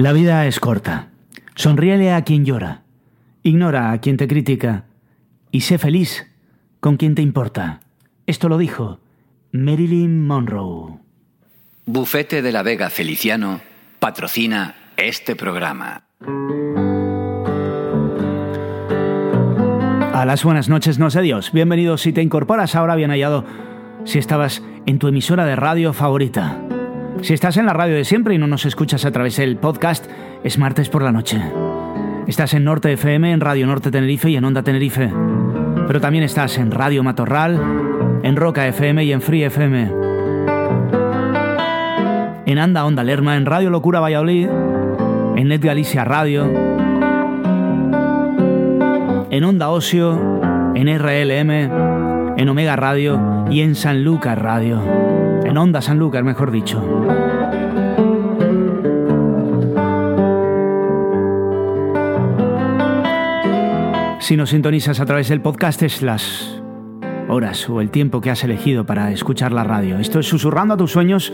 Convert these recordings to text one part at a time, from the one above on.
La vida es corta. Sonríele a quien llora. Ignora a quien te critica. Y sé feliz con quien te importa. Esto lo dijo Marilyn Monroe. Bufete de la Vega Feliciano patrocina este programa. A las buenas noches, no sé Dios. Bienvenido si te incorporas ahora, bien hallado. Si estabas en tu emisora de radio favorita. Si estás en la radio de siempre y no nos escuchas a través del podcast, es martes por la noche. Estás en Norte FM, en Radio Norte Tenerife y en Onda Tenerife. Pero también estás en Radio Matorral, en Roca FM y en Free FM. En Anda Onda Lerma, en Radio Locura Valladolid, en Net Galicia Radio, en Onda Ocio, en RLM, en Omega Radio y en San Lucas Radio en Onda Sanlúcar, mejor dicho. Si nos sintonizas a través del podcast es las horas o el tiempo que has elegido para escuchar la radio. Esto es Susurrando a tus sueños.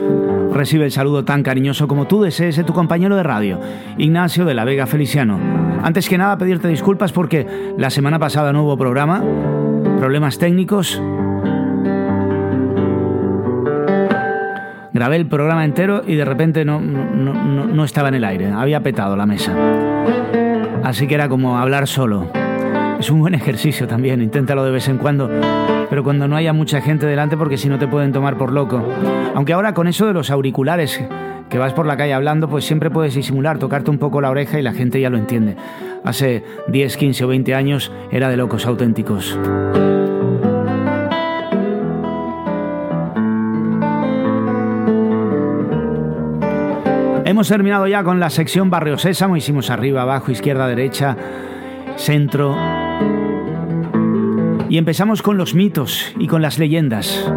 Recibe el saludo tan cariñoso como tú desees de tu compañero de radio, Ignacio de la Vega Feliciano. Antes que nada, pedirte disculpas porque la semana pasada no hubo programa, problemas técnicos Grabé el programa entero y de repente no, no, estaba en el aire, había petado la mesa. Así que era como hablar solo. Es un buen ejercicio también, inténtalo de vez en cuando, pero cuando no haya mucha gente delante porque si no te pueden tomar por loco. Aunque ahora con eso de los auriculares, que vas por la calle hablando, pues siempre puedes disimular, tocarte un poco la oreja y la gente ya lo entiende. Hace 10, 15 o 20 años era de locos auténticos. Hemos terminado ya con la sección Barrio Sésamo, hicimos arriba, abajo, izquierda, derecha, centro. Y empezamos con los mitos y con las leyendas.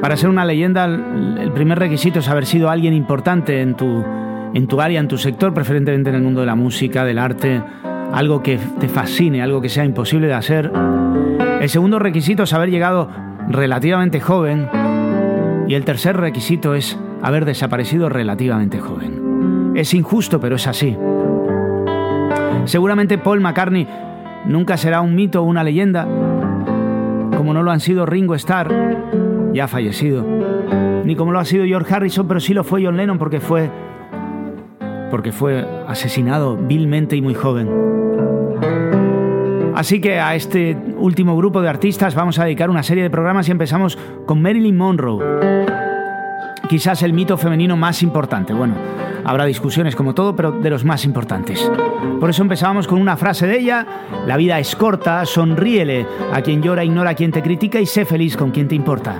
Para ser una leyenda, el primer requisito es haber sido alguien importante en tu, en tu área, en tu sector, preferentemente en el mundo de la música, del arte, algo que te fascine, algo que sea imposible de hacer. El segundo requisito es haber llegado relativamente joven y el tercer requisito es haber desaparecido relativamente joven. Es injusto, pero es así. Seguramente Paul McCartney nunca será un mito o una leyenda, como no lo han sido Ringo Starr, ya fallecido, ni como lo ha sido George Harrison, pero sí lo fue John Lennon porque fue porque fue asesinado vilmente y muy joven. Así que a este último grupo de artistas vamos a dedicar una serie de programas y empezamos con Marilyn Monroe. Quizás el mito femenino más importante. Bueno, habrá discusiones como todo, pero de los más importantes. Por eso empezábamos con una frase de ella, la vida es corta, sonríele a quien llora, ignora a quien te critica y sé feliz con quien te importa.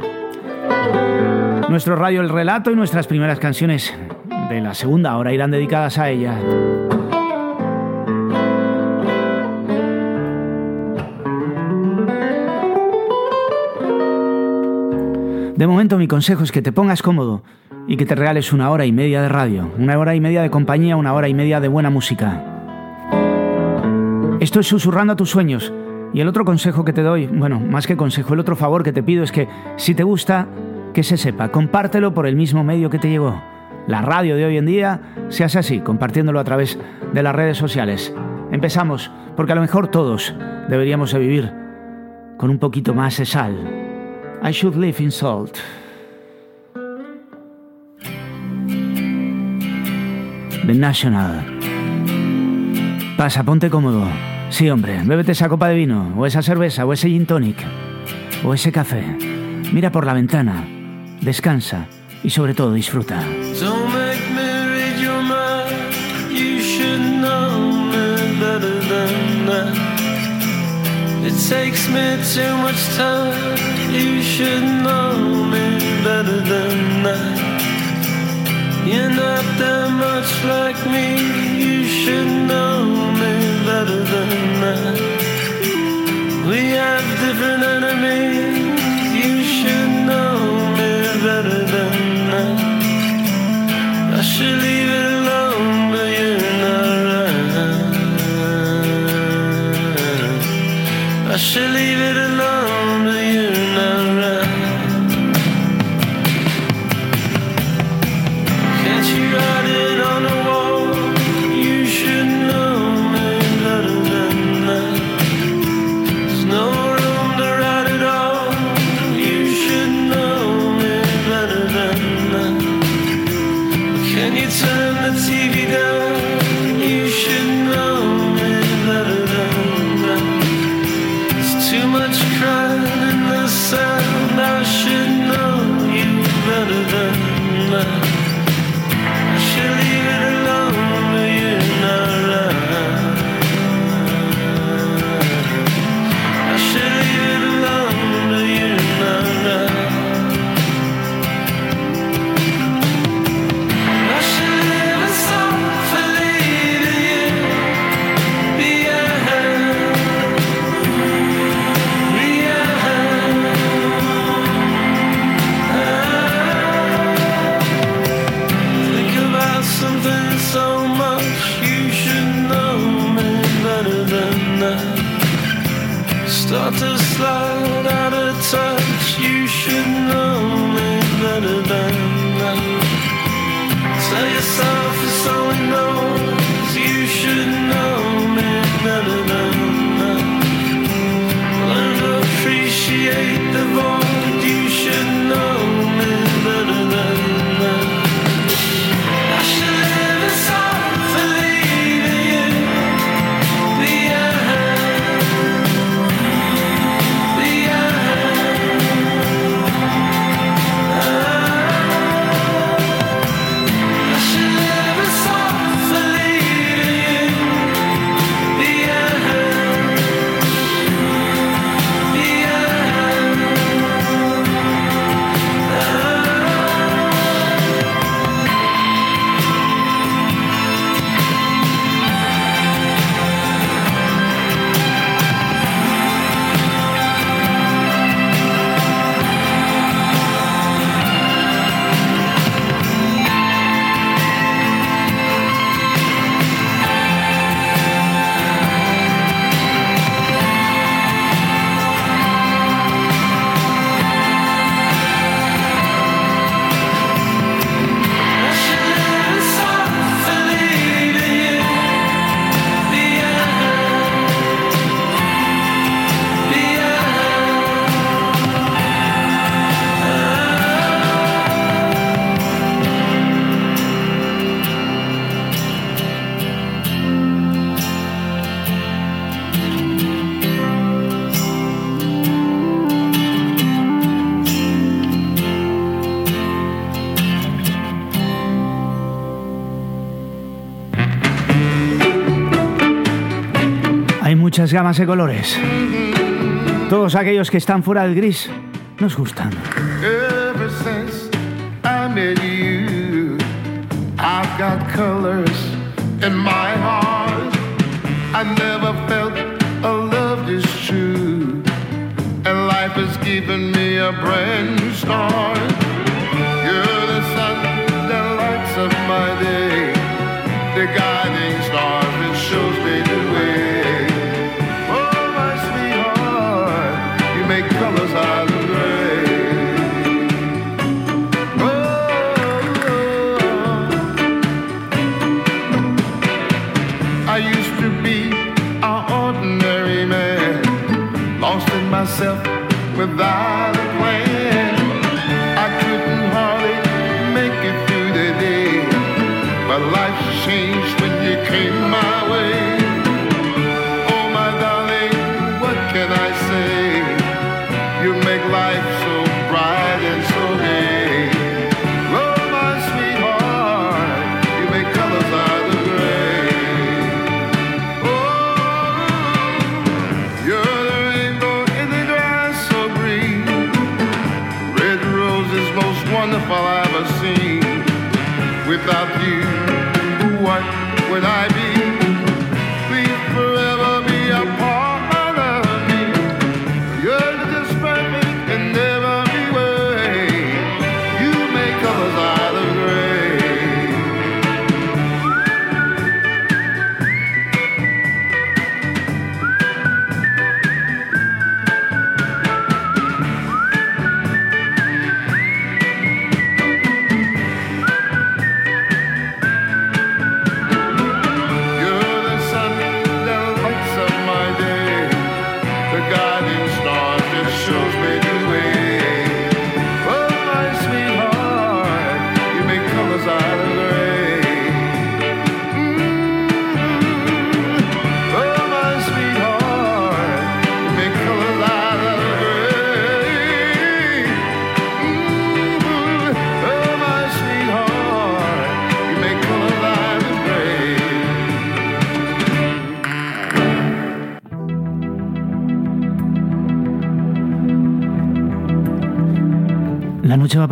Nuestro radio El Relato y nuestras primeras canciones de la segunda hora irán dedicadas a ella. De momento mi consejo es que te pongas cómodo y que te regales una hora y media de radio, una hora y media de compañía, una hora y media de buena música. Esto es susurrando a tus sueños. Y el otro consejo que te doy, bueno, más que consejo, el otro favor que te pido es que si te gusta, que se sepa, compártelo por el mismo medio que te llegó. La radio de hoy en día se hace así, compartiéndolo a través de las redes sociales. Empezamos, porque a lo mejor todos deberíamos de vivir con un poquito más de sal. I should live in salt. The National. Pasa, ponte cómodo. Sí, hombre, bébete esa copa de vino, o esa cerveza, o ese gin tonic, o ese café. Mira por la ventana, descansa y sobre todo disfruta. It takes me too much time. You should know me better than that. You're not that much like me. You should know me better than that. We have different enemies. You should know me better than that. I should leave it alone, but you're not. I should leave it alone, gamas de colores. Todos aquellos que están fuera del gris nos gustan. Ever since I met you, I've got colors in my heart. I never felt a love this true, and life has given me a brand new start. You're the sun that lights up my day, the guiding star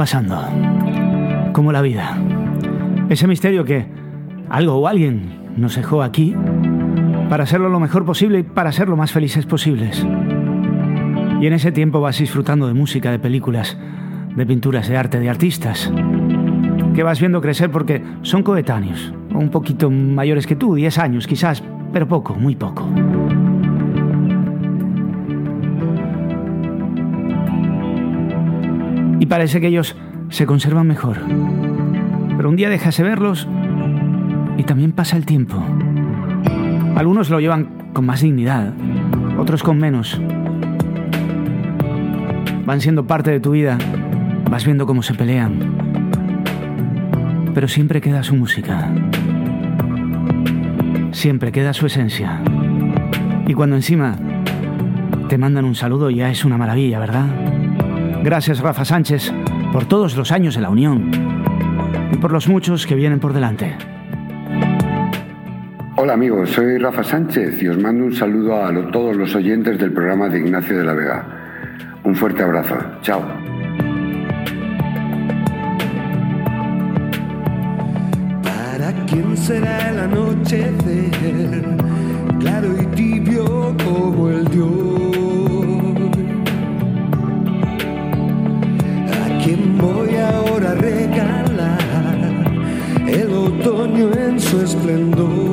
pasando, como la vida. Ese misterio que algo o alguien nos dejó aquí para hacerlo lo mejor posible y para ser lo más felices posibles. Y en ese tiempo vas disfrutando de música, de películas, de pinturas, de arte, de artistas, que vas viendo crecer porque son coetáneos, un poquito mayores que tú, 10 años quizás, pero poco, muy poco. Parece que ellos se conservan mejor. Pero un día dejas de verlos y también pasa el tiempo. Algunos lo llevan con más dignidad, otros con menos. Van siendo parte de tu vida, vas viendo cómo se pelean. Pero siempre queda su música. Siempre queda su esencia. Y cuando encima te mandan un saludo ya es una maravilla, ¿verdad? Gracias Rafa Sánchez por todos los años de la Unión y por los muchos que vienen por delante. Hola amigos, soy Rafa Sánchez y os mando un saludo a todos los oyentes del programa de Ignacio de la Vega. Un fuerte abrazo. Chao. ¿Para quién será el anochecer? Claro y tibio como el dios. Esplendor?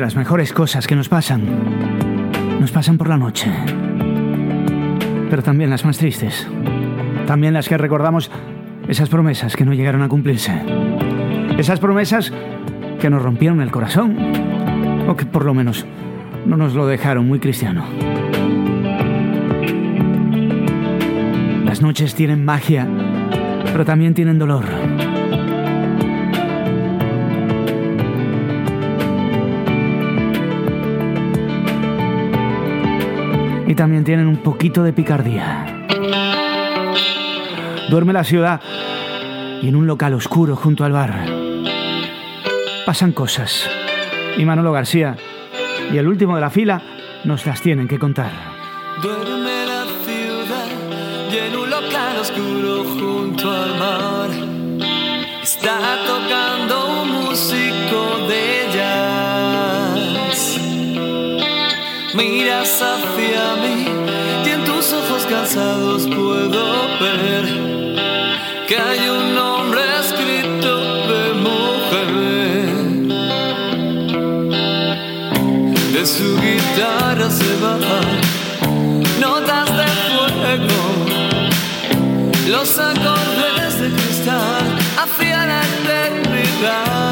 Las mejores cosas que nos pasan, nos pasan por la noche. Pero también las más tristes. También las que recordamos esas promesas que no llegaron a cumplirse. Esas promesas que nos rompieron el corazón. O que por lo menos no nos lo dejaron muy cristiano. Las noches tienen magia, pero también tienen dolor. También tienen un poquito de picardía. Duerme la ciudad y en un local oscuro junto al bar pasan cosas. Y Manolo García y el último de la fila nos las tienen que contar. Duerme la ciudad y en un local oscuro junto al mar está tocando un músico de jazz. Miras tus puedo ver que hay un nombre escrito de mujer. De su guitarra se bajan notas de fuego, los acordes de cristal hacia la eternidad,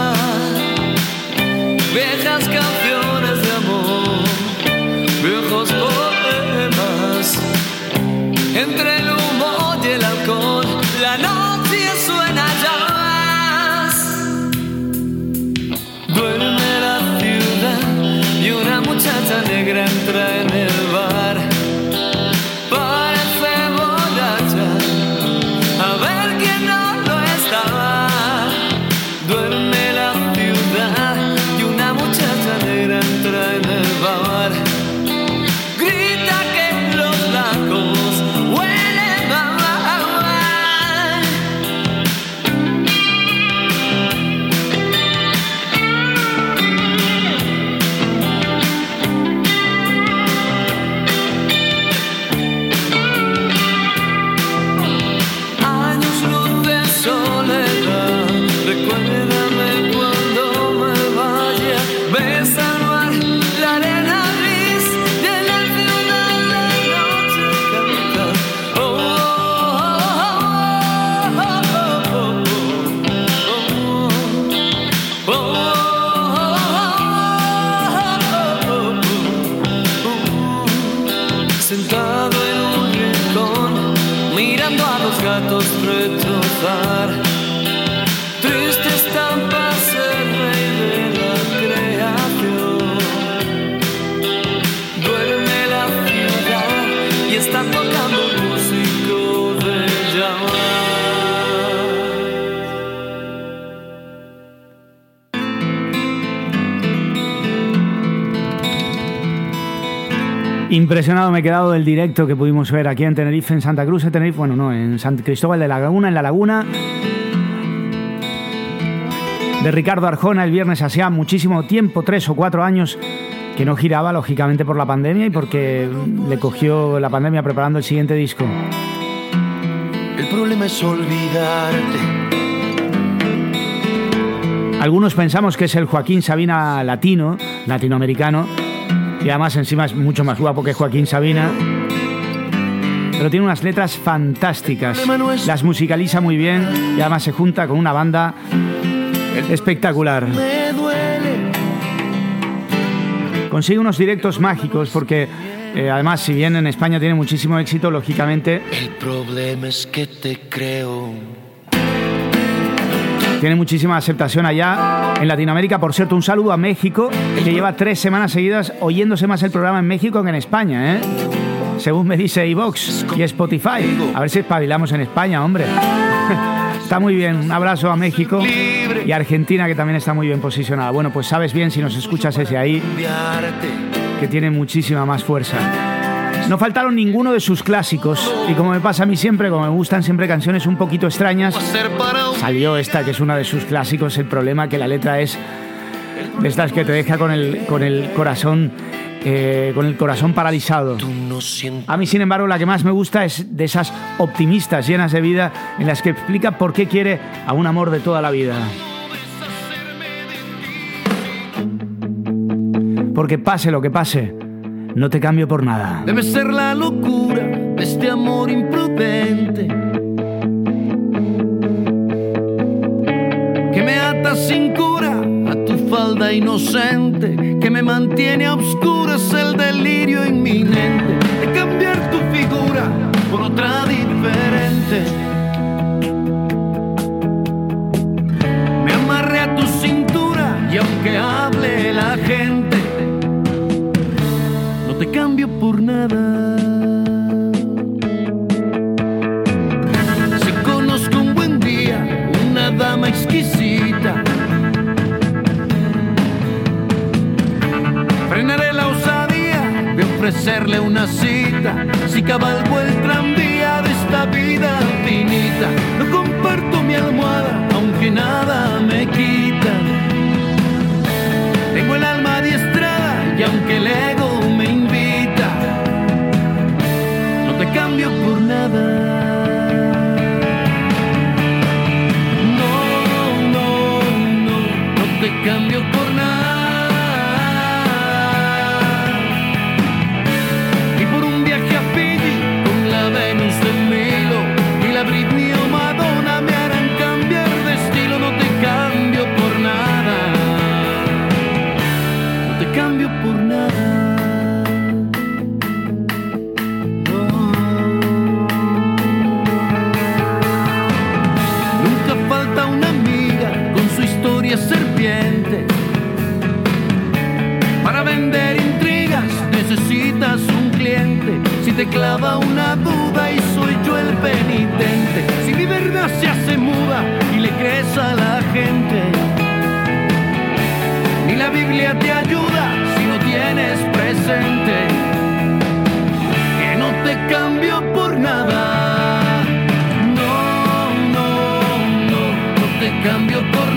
Me he quedado del directo que pudimos ver aquí en Tenerife, en Santa Cruz de Tenerife, bueno, no, en San Cristóbal de la Laguna, en la Laguna. De Ricardo Arjona el viernes hacía muchísimo tiempo, tres o cuatro años, que no giraba, lógicamente por la pandemia y porque le cogió la pandemia preparando el siguiente disco. El problema es olvidarte. Algunos pensamos que es el Joaquín Sabina latino, latinoamericano, y además encima es mucho más guapo que Joaquín Sabina. Pero tiene unas letras fantásticas, las musicaliza muy bien y además se junta con una banda espectacular. Consigue unos directos mágicos porque eh, además si bien en España tiene muchísimo éxito, lógicamente El problema es que te creo. Tiene muchísima aceptación allá en Latinoamérica. Por cierto, un saludo a México, que lleva tres semanas seguidas oyéndose más el programa en México que en España, ¿eh? Según me dice iVox y Spotify. A ver si espabilamos en España, hombre. Está muy bien. Un abrazo a México y a Argentina, que también está muy bien posicionada. Bueno, pues sabes bien si nos escuchas ese ahí, que tiene muchísima más fuerza. No faltaron ninguno de sus clásicos. Y como me pasa a mí siempre, como me gustan siempre canciones un poquito extrañas, salió esta que es una de sus clásicos. El problema que la letra es de estas que te deja con el, con el corazón eh, con el corazón paralizado. A mí, sin embargo, la que más me gusta es de esas optimistas llenas de vida en las que explica por qué quiere a un amor de toda la vida. Porque pase lo que pase, no te cambio por nada. Debe ser la locura de este amor imprudente que me ata sin cura a tu falda inocente, que me mantiene a oscuras el delirio inminente de cambiar tu figura por otra diferente. Me amarré a tu cintura y aunque hable la gente, te cambio por nada. Si conozco un buen día, una dama exquisita, frenaré la osadía de ofrecerle una cita. Si cabalgo el tranvía de esta vida finita, no comparto mi almohada, aunque nada me quita. Tengo el alma adiestrada y aunque el ego cambio por nada. No, no, no, no te cambio por nada. Clava una duda y soy yo el penitente. Si mi verdad se hace muda y le crees a la gente. Ni la Biblia te ayuda si no tienes presente. Que no te cambio por nada. No, no, no, no te cambio por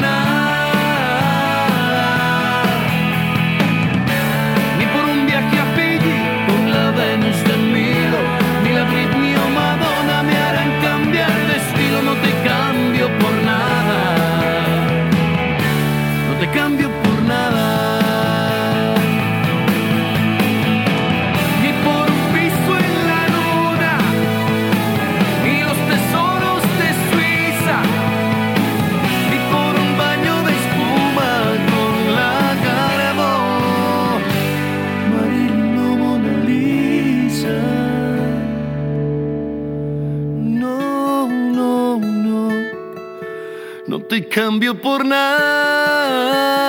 cambio por nada.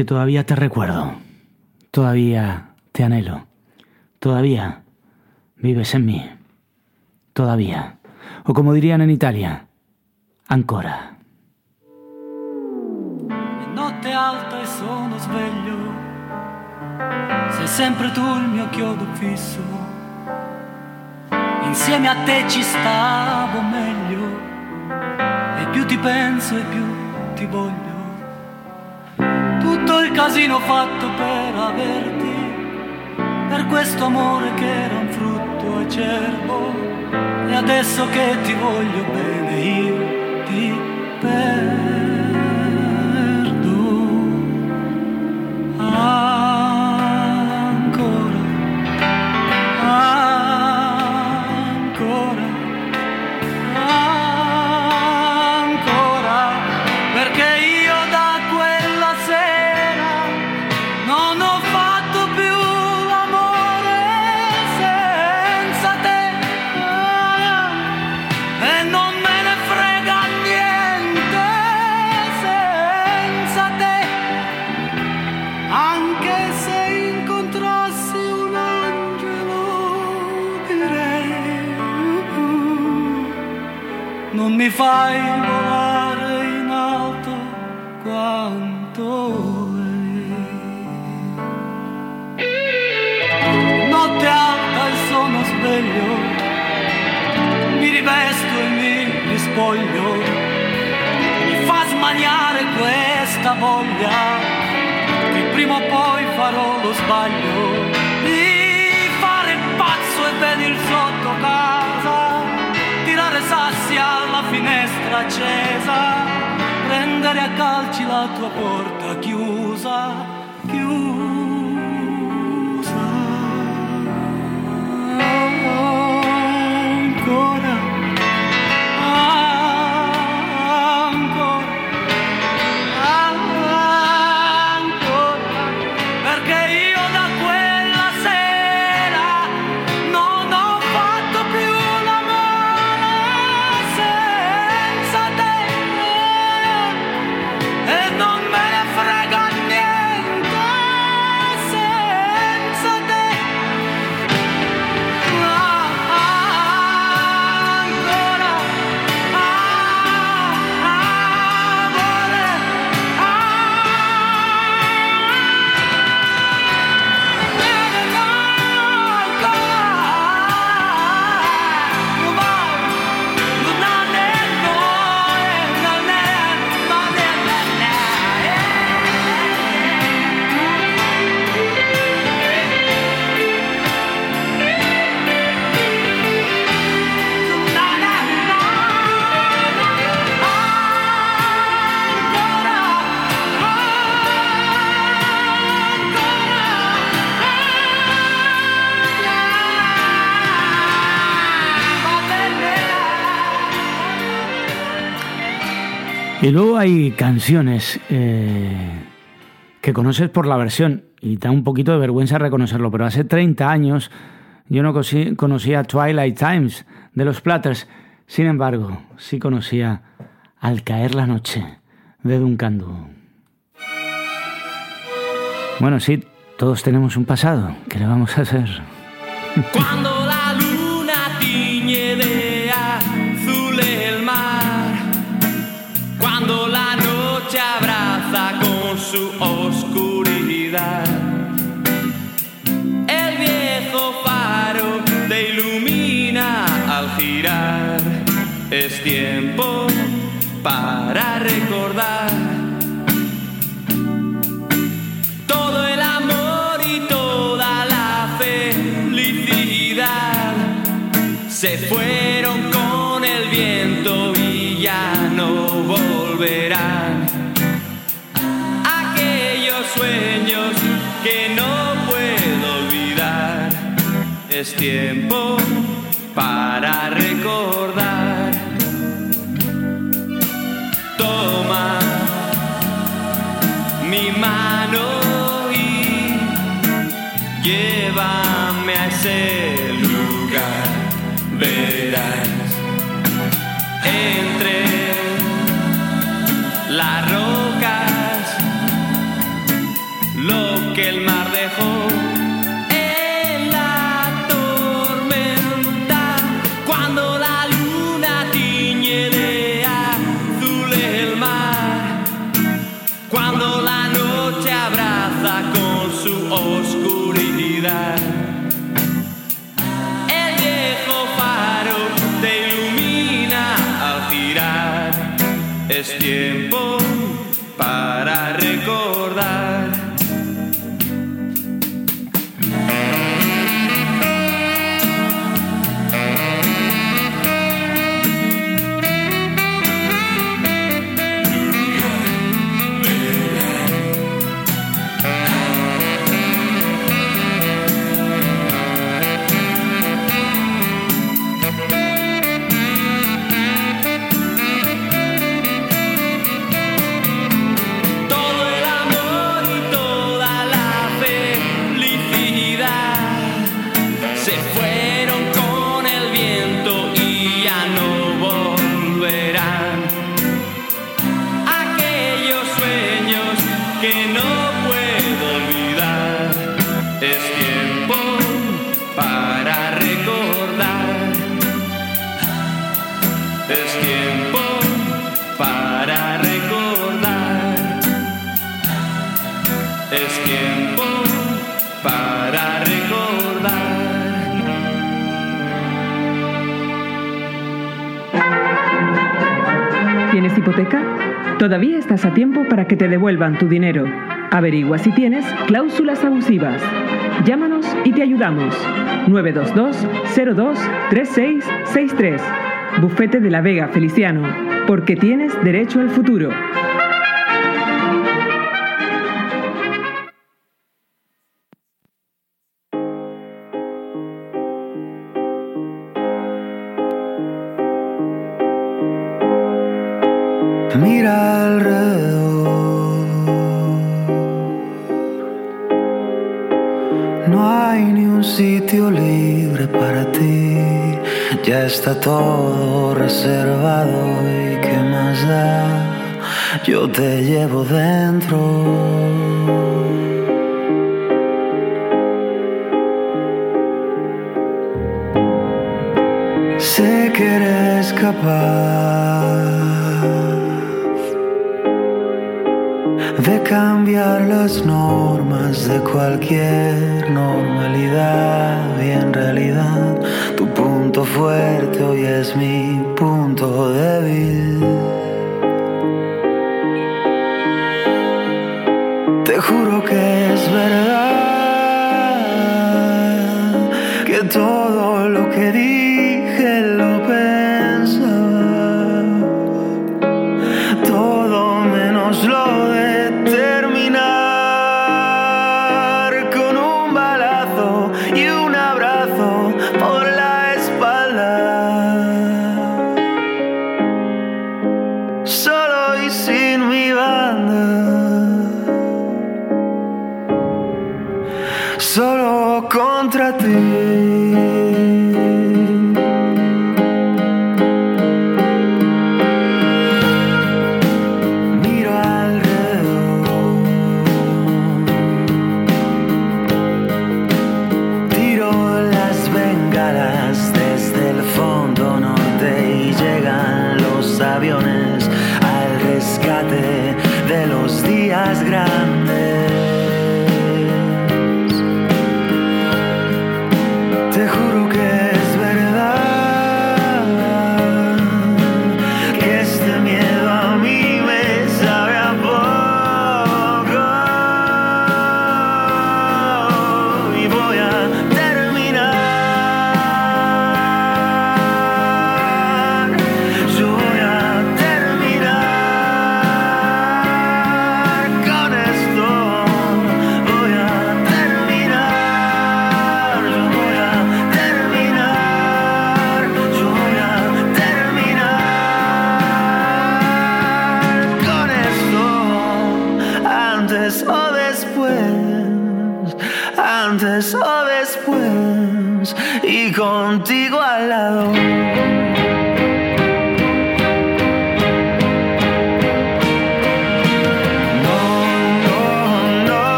Porque todavía te recuerdo, todavía te anhelo, todavía vives en mí, todavía, o como dirían en Italia, ancora. Notte alta e sono sveglio, sei sempre tu il mio chiodo fisso. Insieme a te ci stavo meglio, e più ti penso e più ti voglio. Tutto il casino fatto per averti, per questo amore che era un frutto acerbo. E adesso che ti voglio bene io ti perdo. Ancora, mi fai volare in alto quanto lei notte alta e sono sveglio mi rivesto e mi rispoglio. Mi fa smaniare questa voglia che prima o poi farò lo sbaglio. Di fare il pazzo e venir sotto casa, sassi alla finestra accesa, prendere a calci la tua porta chiusa, chiusa. Y luego hay canciones eh, que conoces por la versión y da un poquito de vergüenza reconocerlo, pero hace 30 años yo no conocía Twilight Times de los Platters, sin embargo, sí conocía Al caer la noche de Duncan Bueno, sí, todos tenemos un pasado, ¿qué le vamos a hacer? Para recordar. Todo el amor y toda la felicidad se fueron con el viento y ya no volverán. Aquellos sueños que no puedo olvidar, es tiempo para recordar. Ese lugar. Verás entre las rocas lo que el mar dejó. En la tormenta, cuando la luna tiñe de azul el mar, cuando la noche abraza con su oscuridad. Es tiempo para recordar. Todavía estás a tiempo para que te devuelvan tu dinero. Averigua si tienes cláusulas abusivas. Llámanos y te ayudamos. 922-02-3663. Bufete de la Vega Feliciano. Porque tienes derecho al futuro.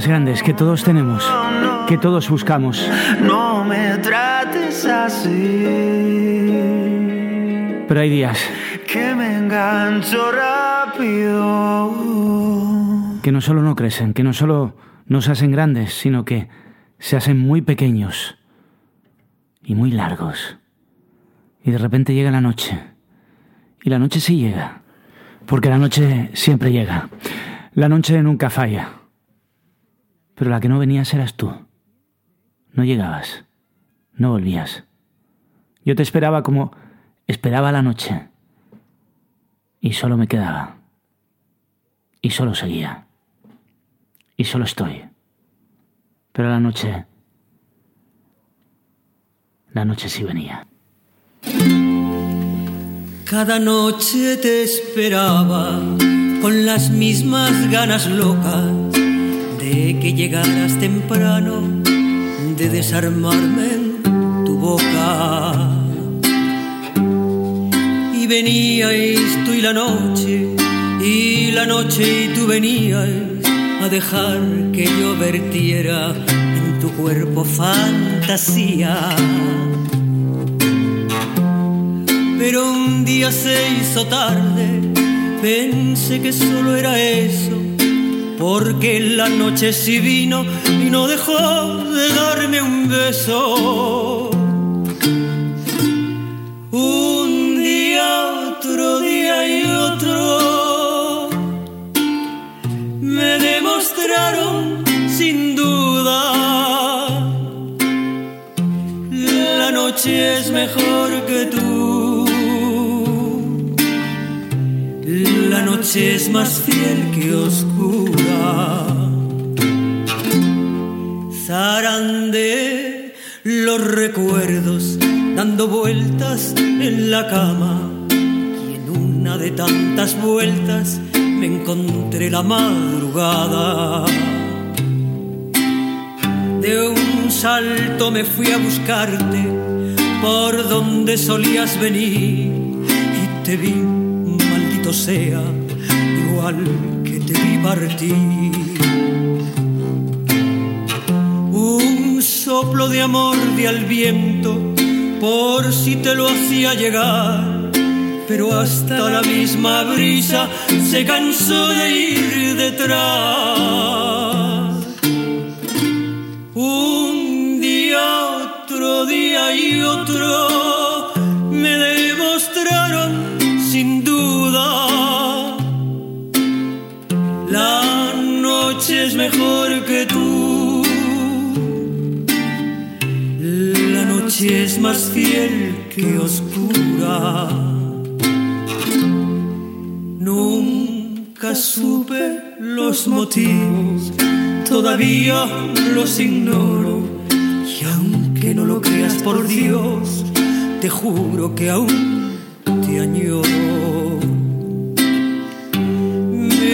Grandes que todos tenemos, que todos buscamos. No me trates así. Pero hay días Que me engancho rápido. que no solo no crecen, que no solo nos hacen grandes, sino que se hacen muy pequeños y muy largos. Y de repente llega la noche. Y la noche sí llega. Porque la noche siempre llega. La noche nunca falla. Pero la que no venías eras tú. No llegabas. No volvías. Yo te esperaba como esperaba la noche. Y solo me quedaba. Y solo seguía. Y solo estoy. Pero la noche... La noche sí venía. Cada noche te esperaba con las mismas ganas locas de que llegaras temprano, de desarmarme en tu boca. Y veníais tú y la noche, y la noche y tú veníais a dejar que yo vertiera en tu cuerpo fantasía. Pero un día se hizo tarde, pensé que solo era eso, porque la noche sí vino y no dejó de darme un beso. Un día, otro día y otro, me demostraron sin duda la noche es mejor que tú. Noche es más fiel que oscura. Zarandé los recuerdos dando vueltas en la cama. Y en una de tantas vueltas me encontré la madrugada. De un salto me fui a buscarte por donde solías venir y te vi, sea, igual que te vi partir. Un soplo de amor de al viento por si te lo hacía llegar pero hasta la misma brisa se cansó de ir detrás. Un día, otro día y otro me demostraron es mejor que tú. La noche es más fiel que oscura. Nunca supe los motivos, todavía los ignoro. Y aunque no lo creas por Dios, te juro que aún te añoro.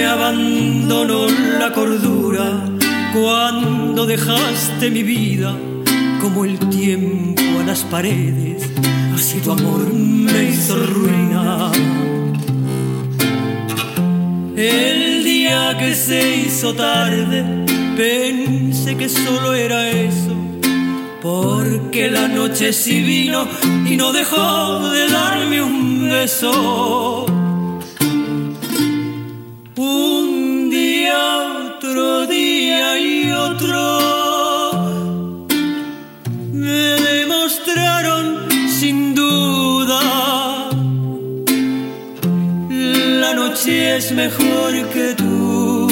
Me abandonó la cordura cuando dejaste mi vida como el tiempo a las paredes. Así tu amor me hizo ruina. El día que se hizo tarde, pensé que solo era eso. Porque la noche sí vino y no dejó de darme un beso. Un día, otro día y otro me demostraron sin duda la noche es mejor que tú.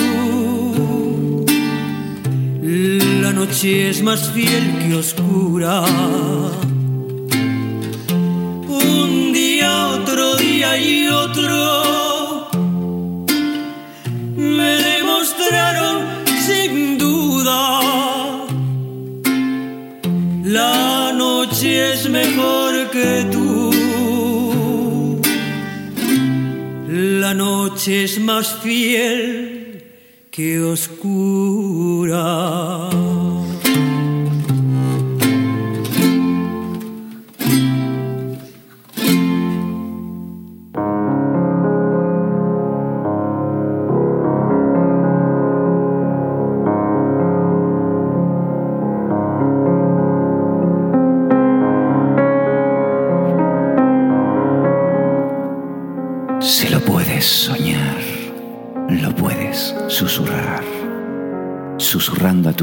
La noche es más fiel que oscura. Un día, otro día y otro mejor que tú. La noche es más fiel que oscura.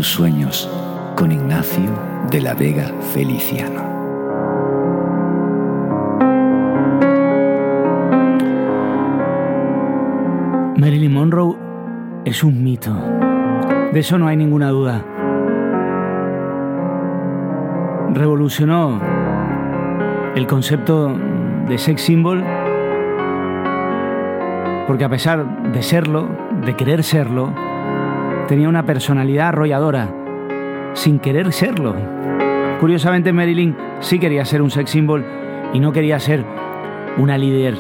Sueños con Ignacio de la Vega Feliciano. Marilyn Monroe es un mito. De eso no hay ninguna duda. Revolucionó el concepto de sex symbol porque a pesar de serlo, de querer serlo, tenía una personalidad arrolladora, sin querer serlo. Curiosamente Marilyn sí quería ser un sex symbol y no quería ser una líder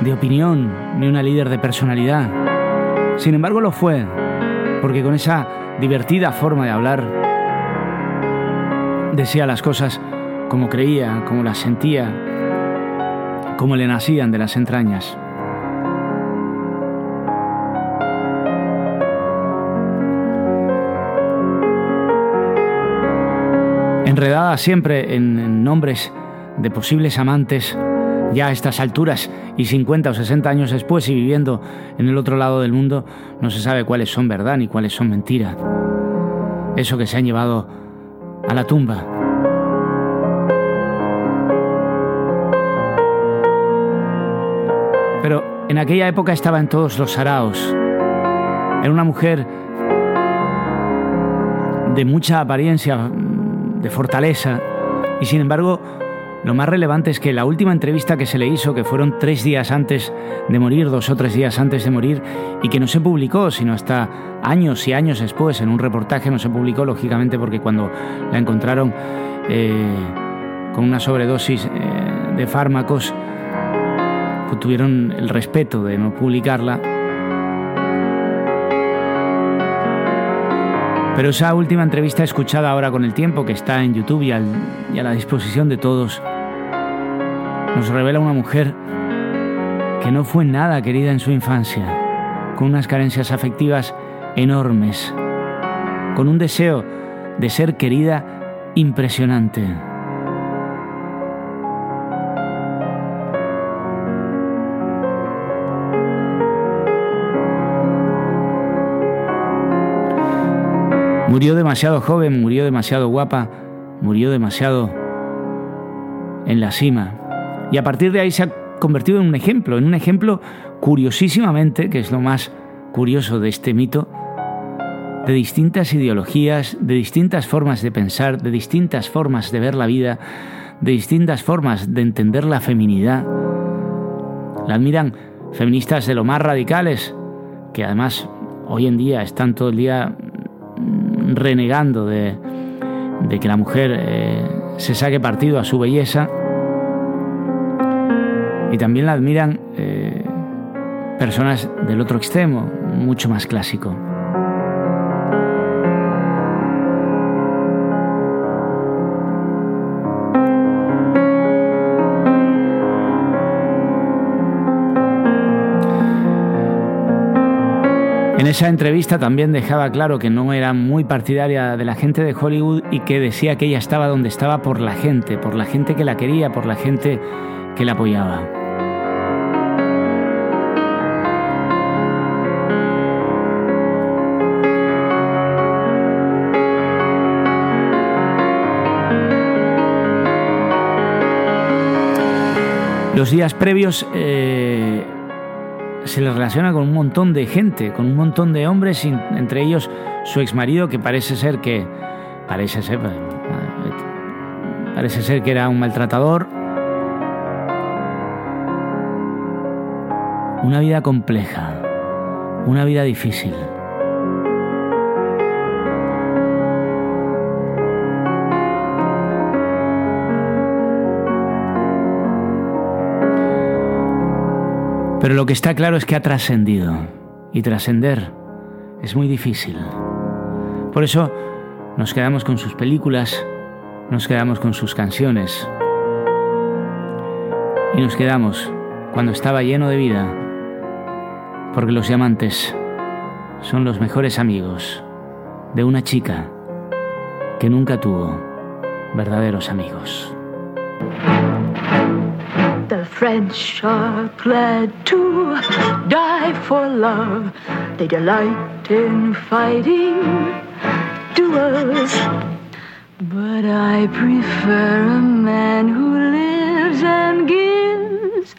de opinión ni una líder de personalidad. Sin embargo lo fue, porque con esa divertida forma de hablar decía las cosas como creía, como las sentía, como le nacían de las entrañas. Enredada siempre en, nombres de posibles amantes, ya a estas alturas y 50 o 60 años después y viviendo en el otro lado del mundo, no se sabe cuáles son verdad ni cuáles son mentira. Eso que se han llevado a la tumba. Pero en aquella época estaba en todos los saraos. Era una mujer de mucha apariencia, de fortaleza, y sin embargo, lo más relevante es que la última entrevista que se le hizo, que fueron tres días antes de morir, dos o tres días antes de morir, y que no se publicó, sino hasta años y años después, en un reportaje no se publicó, lógicamente, porque cuando la encontraron eh, con una sobredosis eh, de fármacos, pues tuvieron el respeto de no publicarla. Pero esa última entrevista escuchada ahora con el tiempo, que está en YouTube y, a la disposición de todos, nos revela una mujer que no fue nada querida en su infancia, con unas carencias afectivas enormes, con un deseo de ser querida impresionante. Murió demasiado joven, murió demasiado guapa, murió demasiado en la cima. Y a partir de ahí se ha convertido en un ejemplo, en un ejemplo curiosísimamente, que es lo más curioso de este mito, de distintas ideologías, de distintas formas de pensar, de distintas formas de ver la vida, de distintas formas de entender la feminidad. La admiran feministas de lo más radicales, que además hoy en día están todo el día renegando de, que la mujer eh, se saque partido a su belleza. Y también la admiran eh, personas del otro extremo, mucho más clásico. En esa entrevista también dejaba claro que no era muy partidaria de la gente de Hollywood y que decía que ella estaba donde estaba por la gente, por la gente que la quería, por la gente que la apoyaba. Los días previos eh, se le relaciona con un montón de gente, con un montón de hombres, entre ellos su exmarido, que parece ser que. Parece ser. Parece ser que era un maltratador. Una vida compleja. Una vida difícil. Pero lo que está claro es que ha trascendido. Y trascender es muy difícil. Por eso nos quedamos con sus películas, nos quedamos con sus canciones. Y nos quedamos cuando estaba lleno de vida. Porque los diamantes son los mejores amigos de una chica que nunca tuvo verdaderos amigos. French are glad to die for love. They delight in fighting duels. But I prefer a man who lives and gives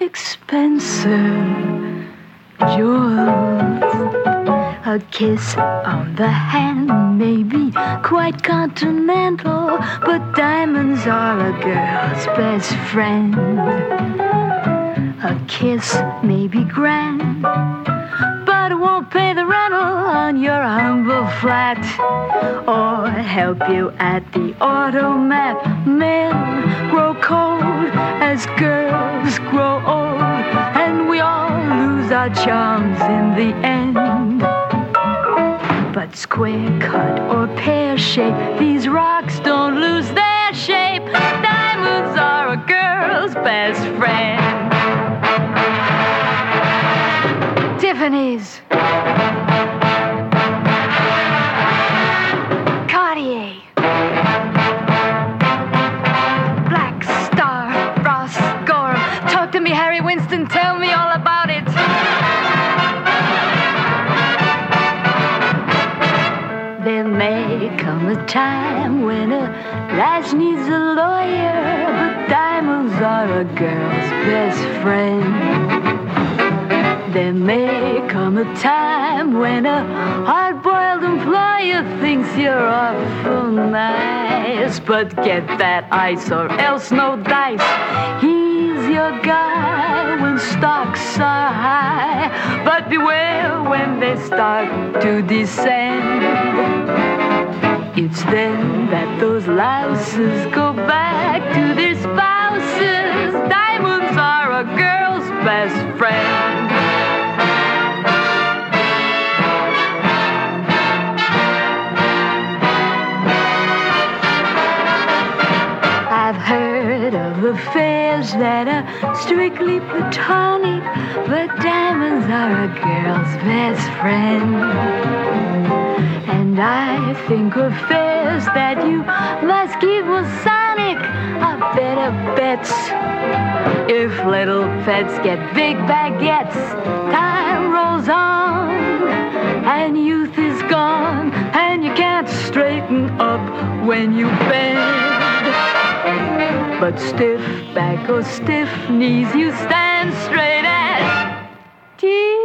expensive jewels. A kiss on the hand may be quite continental, but diamonds are a girl's best friend. A kiss may be grand, but it won't pay the rental on your humble flat or help you at the automat. Men grow cold as girls grow old, and we all lose our charms in the end. But square cut or pear shape, these rocks don't lose their shape. Diamonds are a girl's best friend. Tiffany's. Girl's best friend. There may come a time when a hard-boiled employer thinks you're awful nice, but get that ice or else no dice. He's your guy when stocks are high, but beware when they start to descend. It's then that those louses go back to their best friend. I've heard of affairs that are strictly platonic, but diamonds are a girl's best friend. And I think affairs that you must keep Masonic are better bets. If little pets get big baguettes, time rolls on, and youth is gone, and you can't straighten up when you bend. But stiff back or stiff knees, you stand straight as Tiffany's.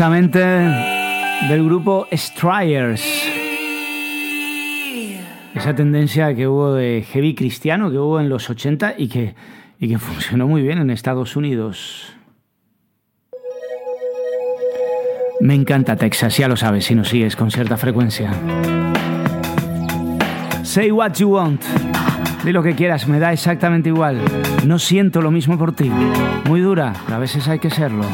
Honestamente, del grupo Stryers. Esa tendencia que hubo de heavy cristiano que hubo en los 80 y que, y que funcionó muy bien en Estados Unidos. Me encanta Texas, ya lo sabes si nos sigues con cierta frecuencia. Say what you want. Di lo que quieras, me da exactamente igual. No siento lo mismo por ti. Muy dura, a veces hay que serlo.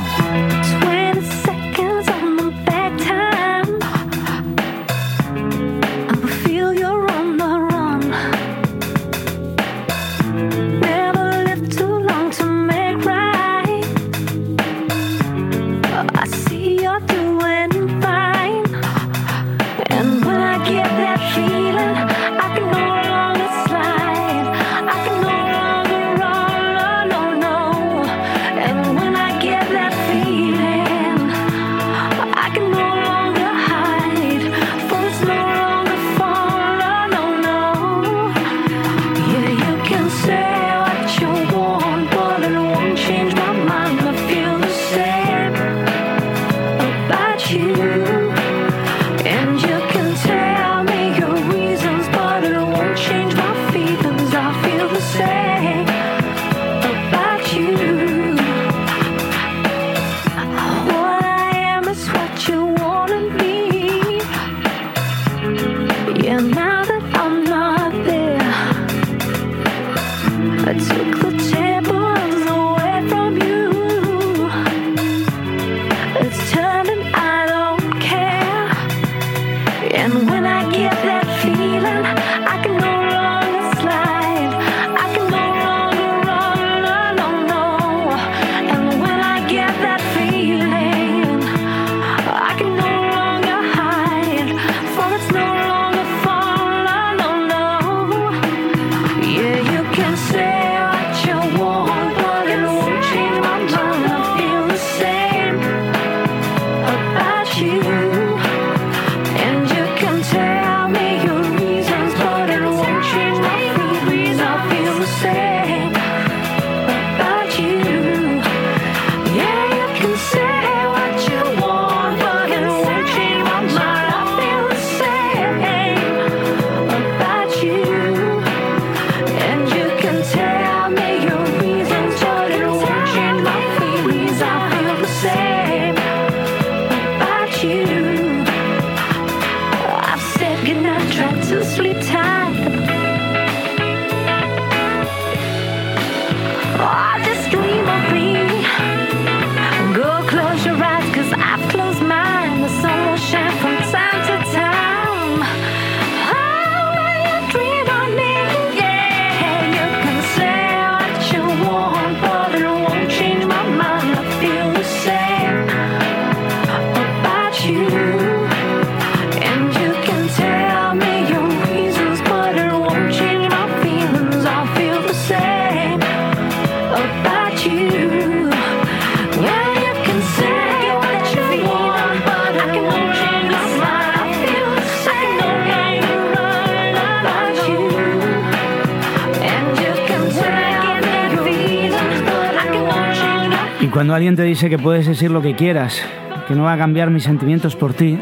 Cuando alguien te dice que puedes decir lo que quieras, que no va a cambiar mis sentimientos por ti,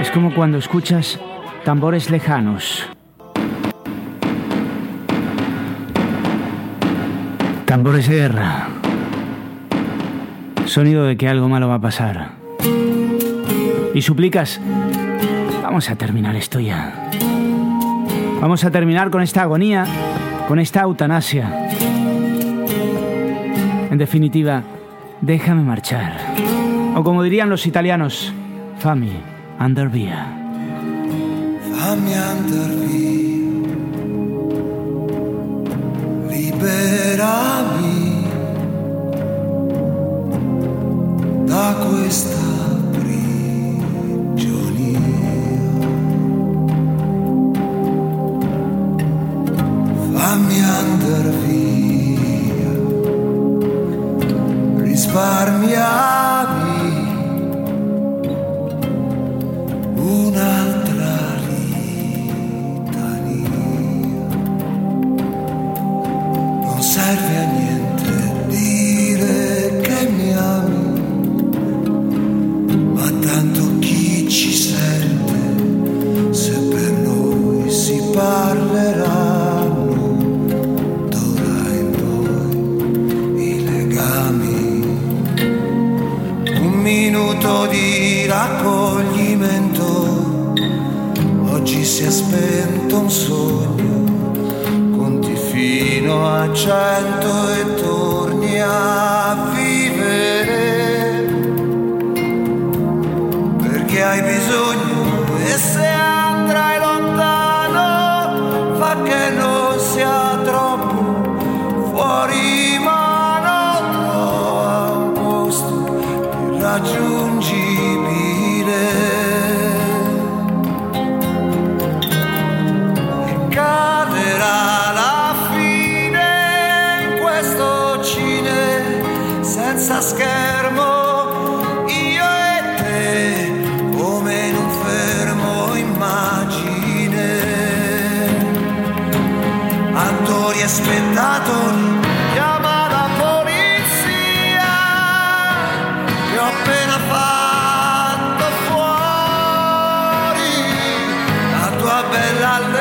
es como cuando escuchas tambores lejanos. Tambores de guerra. Sonido de que algo malo va a pasar. Y suplicas, vamos a terminar esto ya. Vamos a terminar con esta agonía, con esta eutanasia. En definitiva, déjame marchar. O como dirían los italianos, Fami under via. Fammi andar via, liberami da questa bella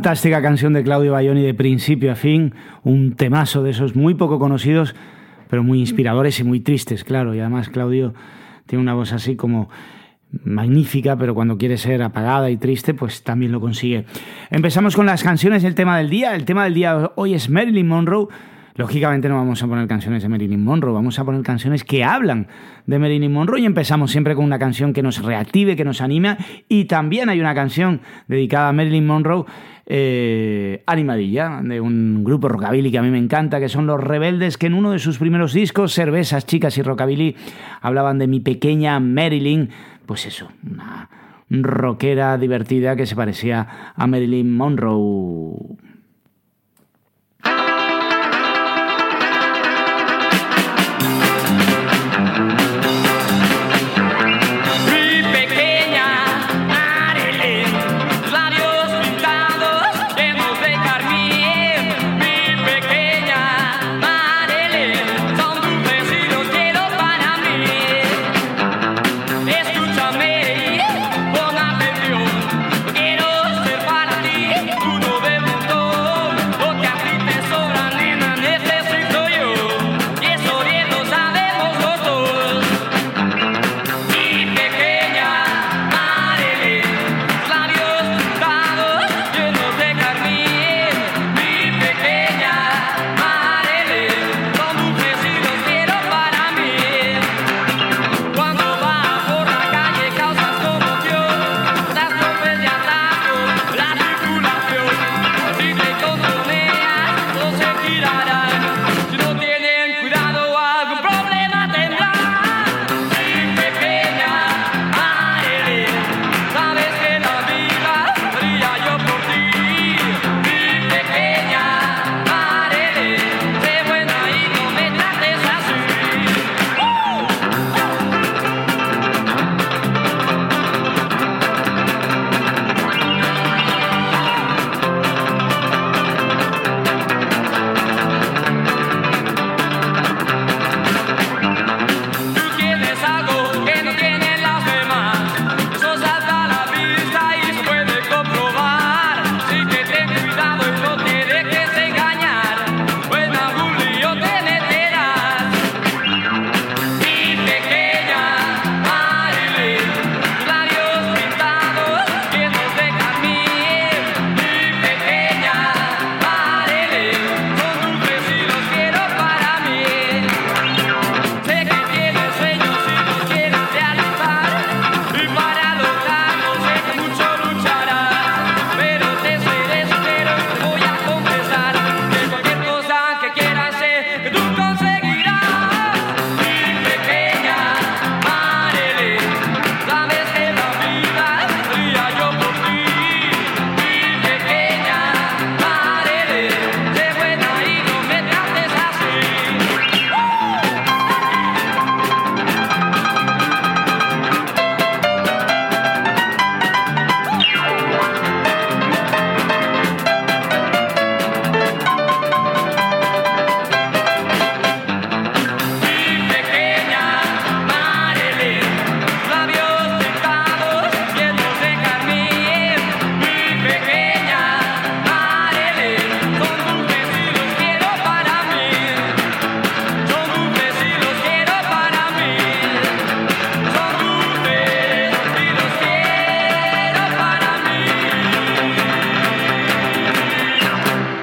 fantástica canción de Claudio Bayoni de principio a fin, un temazo de esos muy poco conocidos, pero muy inspiradores y muy tristes, claro. Y además Claudio tiene una voz así como magnífica, pero cuando quiere ser apagada y triste, pues también lo consigue. Empezamos con las canciones, el tema del día. El tema del día hoy es Marilyn Monroe Lógicamente no vamos a poner canciones de Marilyn Monroe, vamos a poner canciones que hablan de Marilyn Monroe y empezamos siempre con una canción que nos reactive, que nos anima y también hay una canción dedicada a Marilyn Monroe, eh, Animadilla, de un grupo rockabilly que a mí me encanta, que son Los Rebeldes, que en uno de sus primeros discos, Cervezas, Chicas y Rockabilly, hablaban de mi pequeña Marilyn, pues eso, una rockera divertida que se parecía a Marilyn Monroe.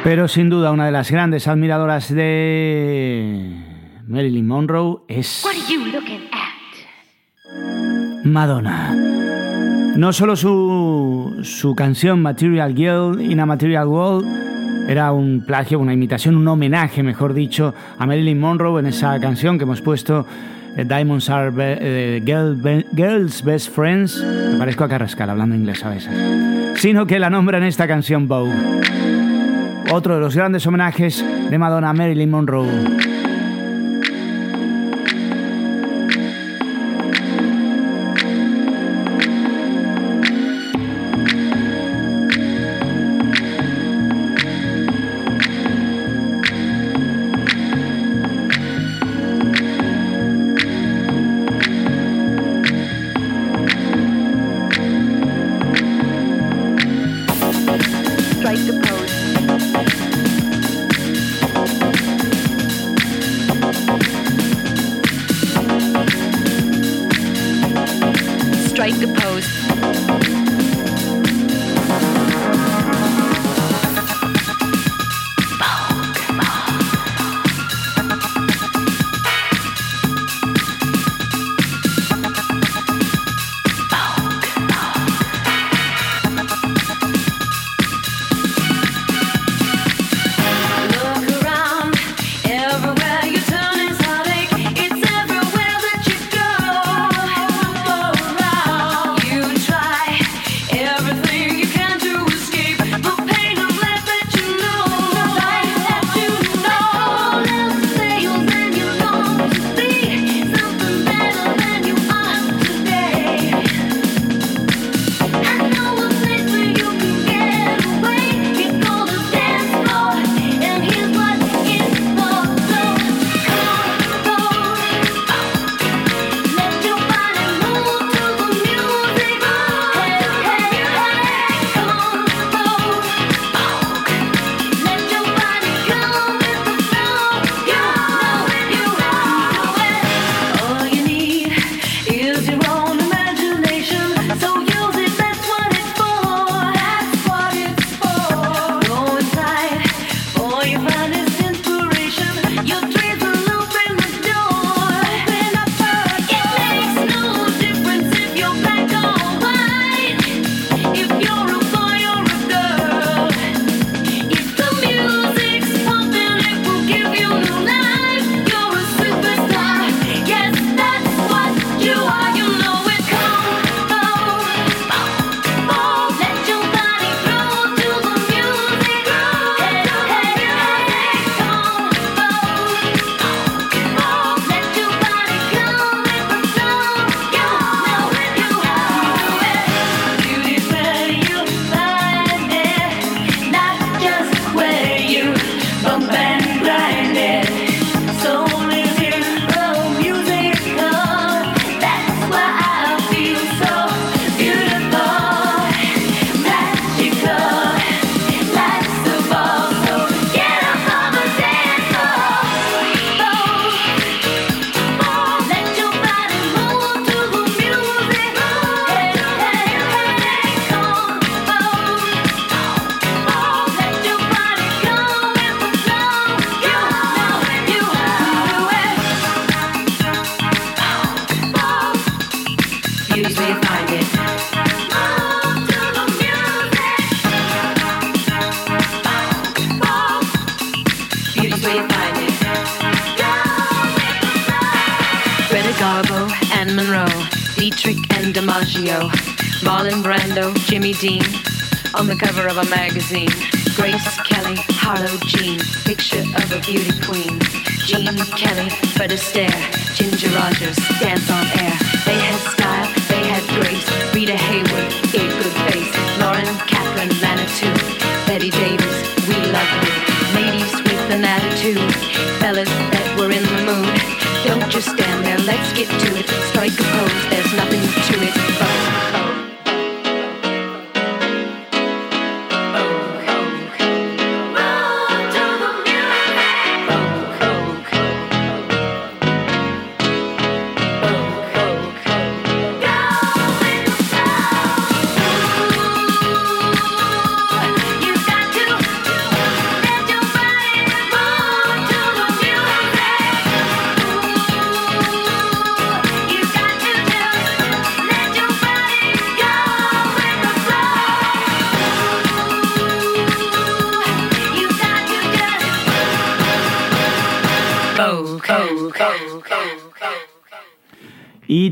Pero sin duda una de las grandes admiradoras de Marilyn Monroe es What are you looking at? Madonna. No solo su, su canción Material Girl in a Material World era un plagio, una imitación, un homenaje, mejor dicho, a Marilyn Monroe en esa canción que hemos puesto, eh, Diamonds Are Be- eh, Girl- Be- Girls Best Friends. Me parezco a Carrascal hablando inglés a veces. Sino que la nombra en esta canción Vogue. Otro de los grandes homenajes de Madonna Marilyn Monroe. Of a magazine. Grace Kelly, Harlow Jean, picture of a beauty queen. Jean Kelly, Fred Astaire,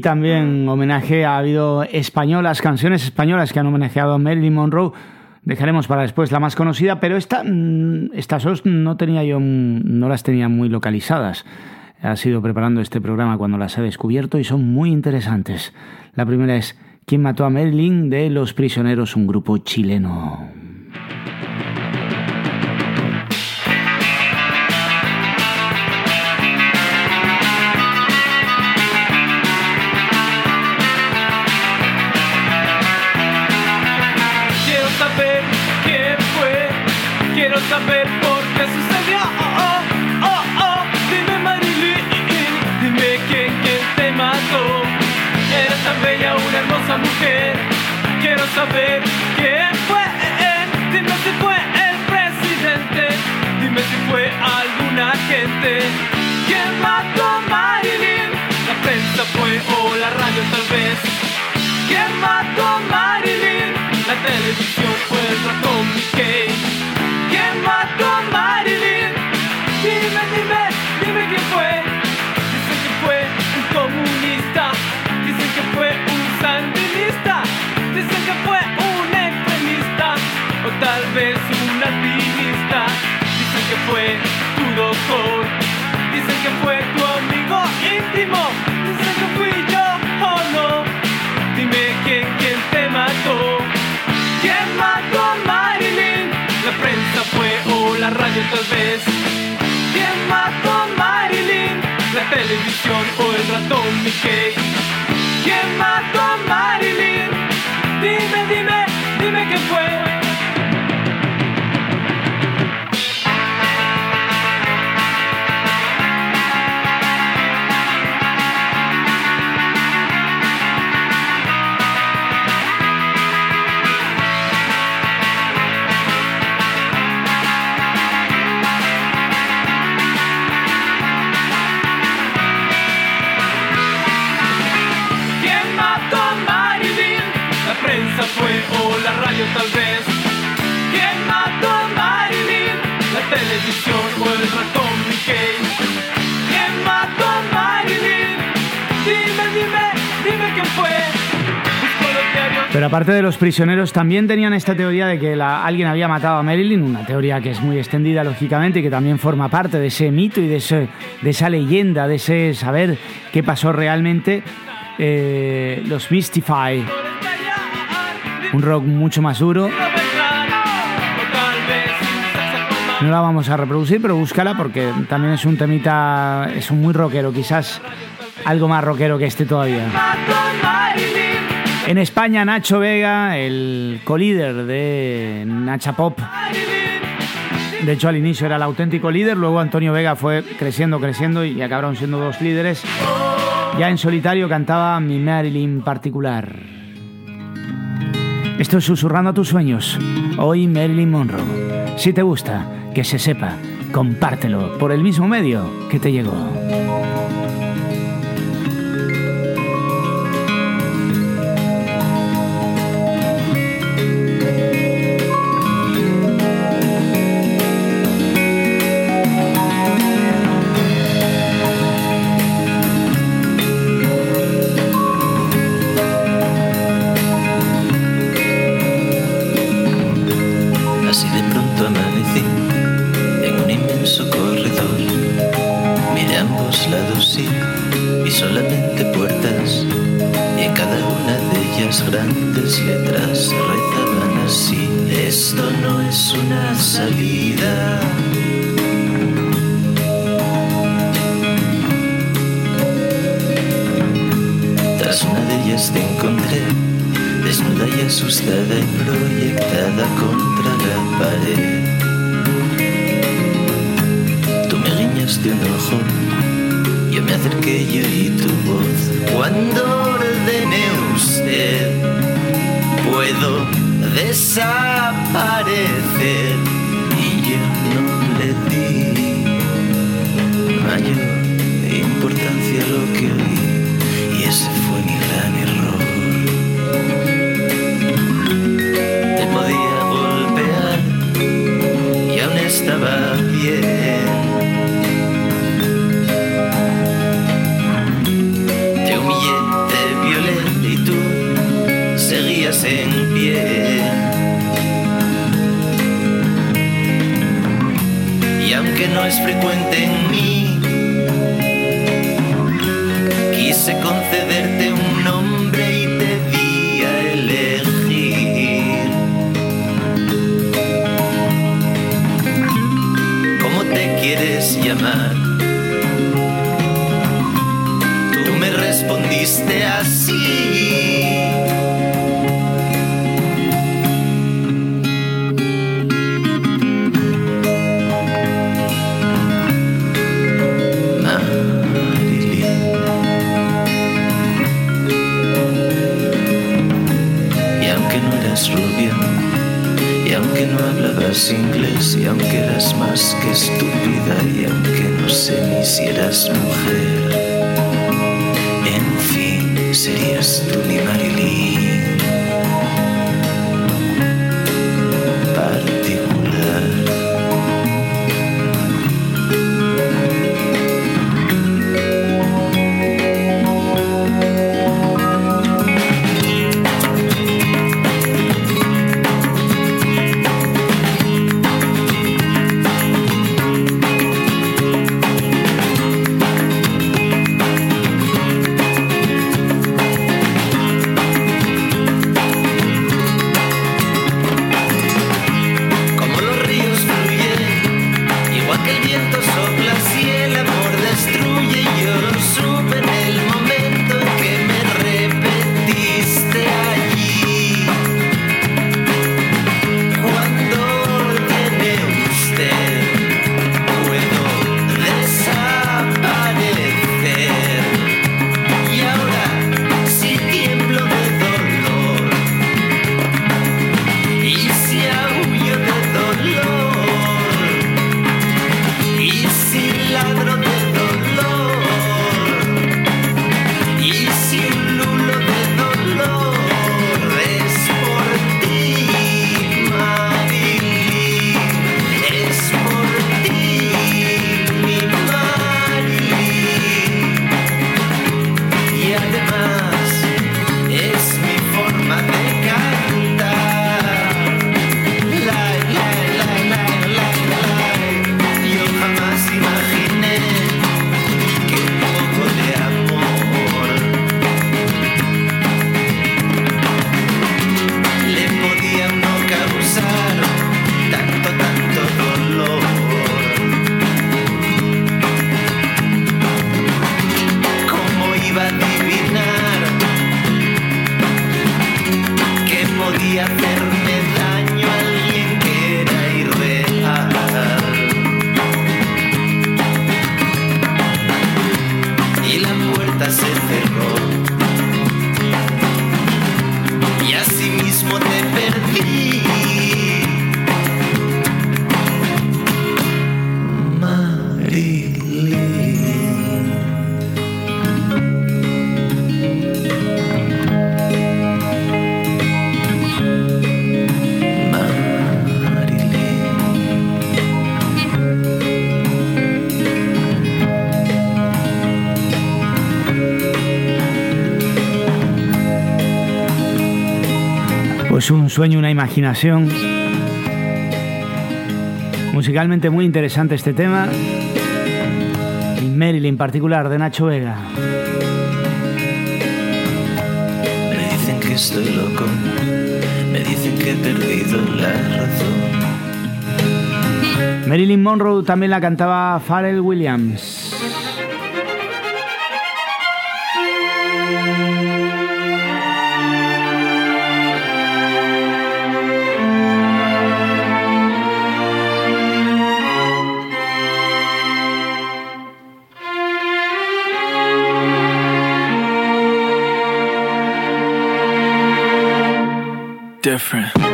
también homenaje, ha habido españolas, canciones españolas que han homenajeado a Marilyn Monroe. Dejaremos para después la más conocida, pero esta, mm, estas dos no tenía yo, mm, no las tenía muy localizadas. Ha sido preparando este programa cuando las he descubierto y son muy interesantes. La primera es ¿Quién mató a Marilyn? de Los Prisioneros, un grupo chileno. Mujer. Quiero saber quién fue, dime si fue el presidente, dime si fue alguna gente. ¿Quién mató a Marilyn? La prensa fue o la radio tal vez. ¿Quién mató a Marilyn? La televisión fue el ratón Mickey. ¿Quién mató a Marilyn? Dicen que fue un extremista. O tal vez un alpinista. Dicen que fue tu doctor. Dicen que fue tu amigo íntimo. Dicen que fui yo o no. Dime quién, quién te mató. ¿Quién mató a Marilyn? La prensa fue o la radio tal vez. ¿Quién mató a Marilyn? La televisión o el ratón Mickey. ¿Quién mató a Marilyn? Dime, dime, dime quién fue. La prensa fue o la radio tal vez. ¿Quién mató a. Pero aparte de los prisioneros, también tenían esta teoría de que alguien había matado a Marilyn, una teoría que es muy extendida, lógicamente, y que también forma parte de ese mito y de esa leyenda, de ese saber qué pasó realmente. Eh, los Mystify, un rock mucho más duro. No la vamos a reproducir, pero búscala porque también es un temita, es un muy rockero, quizás algo más rockero que este todavía. En España, Nacho Vega, el colíder de Nacha Pop. De hecho, al inicio era el auténtico líder, luego Antonio Vega fue creciendo, creciendo y acabaron siendo dos líderes. Ya en solitario cantaba Mi Marilyn particular. Esto es Susurrando a tus sueños. Hoy Marilyn Monroe. Si te gusta, que se sepa, compártelo por el mismo medio que te llegó. Y sueño, una imaginación. Musicalmente muy interesante este tema. Y Marilyn en particular, de Nacho Vega. Me dicen que estoy loco, me dicen que he perdido la razón. Marilyn Monroe también la cantaba Pharrell Williams. different.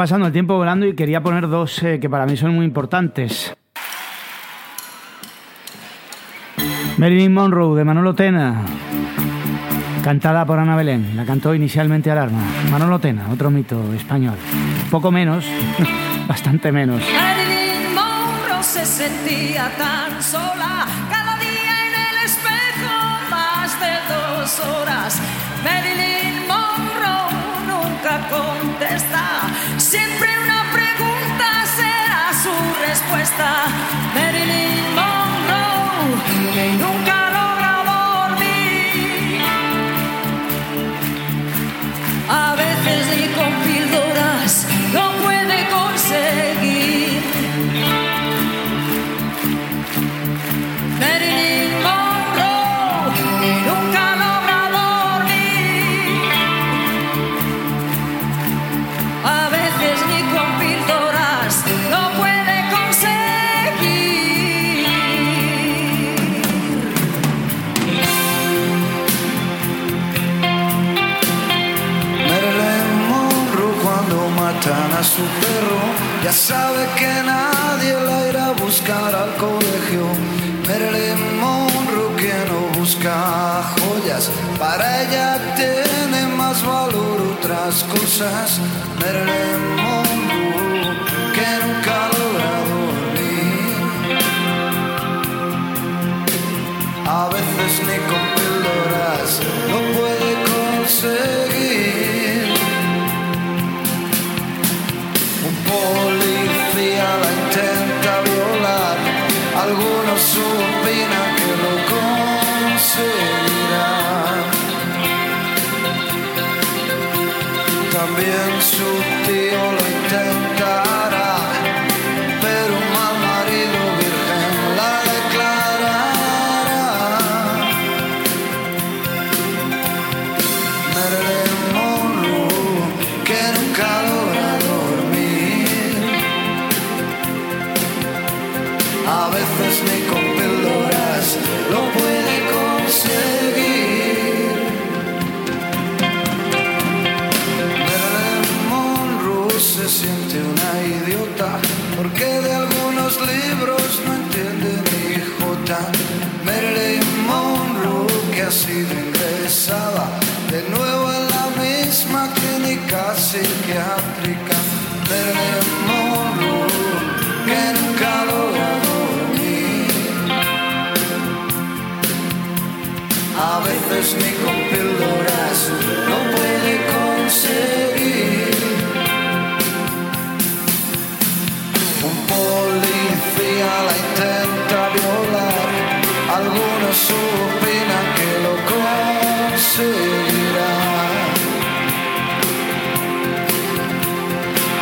pasando el tiempo volando y quería poner dos eh, que para mí son muy importantes. Marilyn Monroe de Manolo Tena, cantada por Ana Belén. La cantó inicialmente Alarma. Manolo Tena, otro mito español. Poco menos, bastante menos. Marilyn Monroe se sentía tan sola, cada día en el espejo más de dos horas. Marilyn Monroe nunca contestaba. su perro. Ya sabe que nadie la irá a buscar al colegio. Marilyn Monroe que no busca joyas. Para ella tiene más valor otras cosas. Marilyn Monroe que nunca logra dormir. A veces ni con píldoras no puede conseguir. Su tío lo intentará,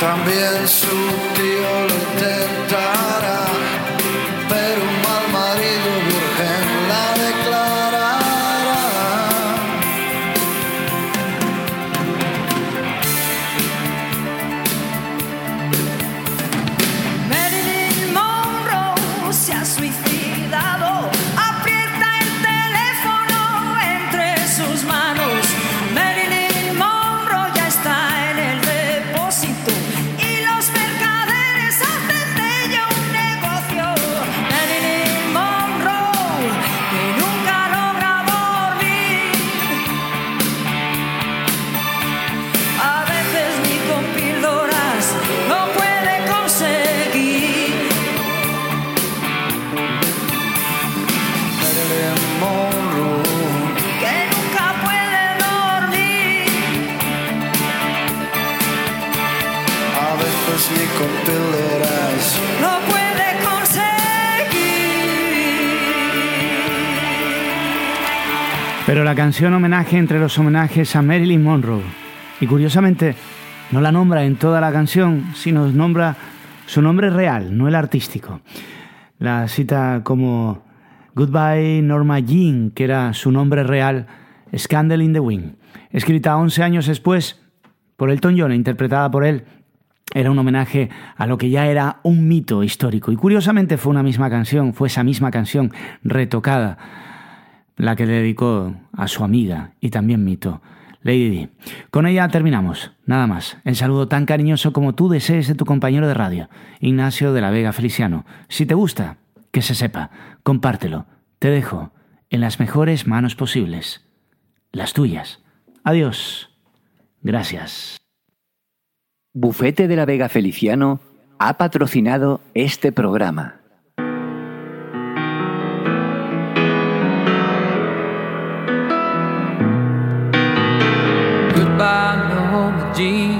También su tío lo intentará, la canción homenaje entre los homenajes a Marilyn Monroe. Y curiosamente, no la nombra en toda la canción, sino nombra su nombre real, no el artístico. La cita como Goodbye Norma Jean, que era su nombre real, Scandal in the Wind. Escrita 11 años después por Elton John, e interpretada por él, era un homenaje a lo que ya era un mito histórico. Y curiosamente fue una misma canción, fue esa misma canción retocada, la que le dedicó a su amiga y también mito, Lady Di. Con ella terminamos, nada más. El saludo tan cariñoso como tú desees de tu compañero de radio, Ignacio de la Vega Feliciano. Si te gusta, que se sepa, compártelo. Te dejo en las mejores manos posibles, las tuyas. Adiós. Gracias. Bufete de la Vega Feliciano ha patrocinado este programa. Norma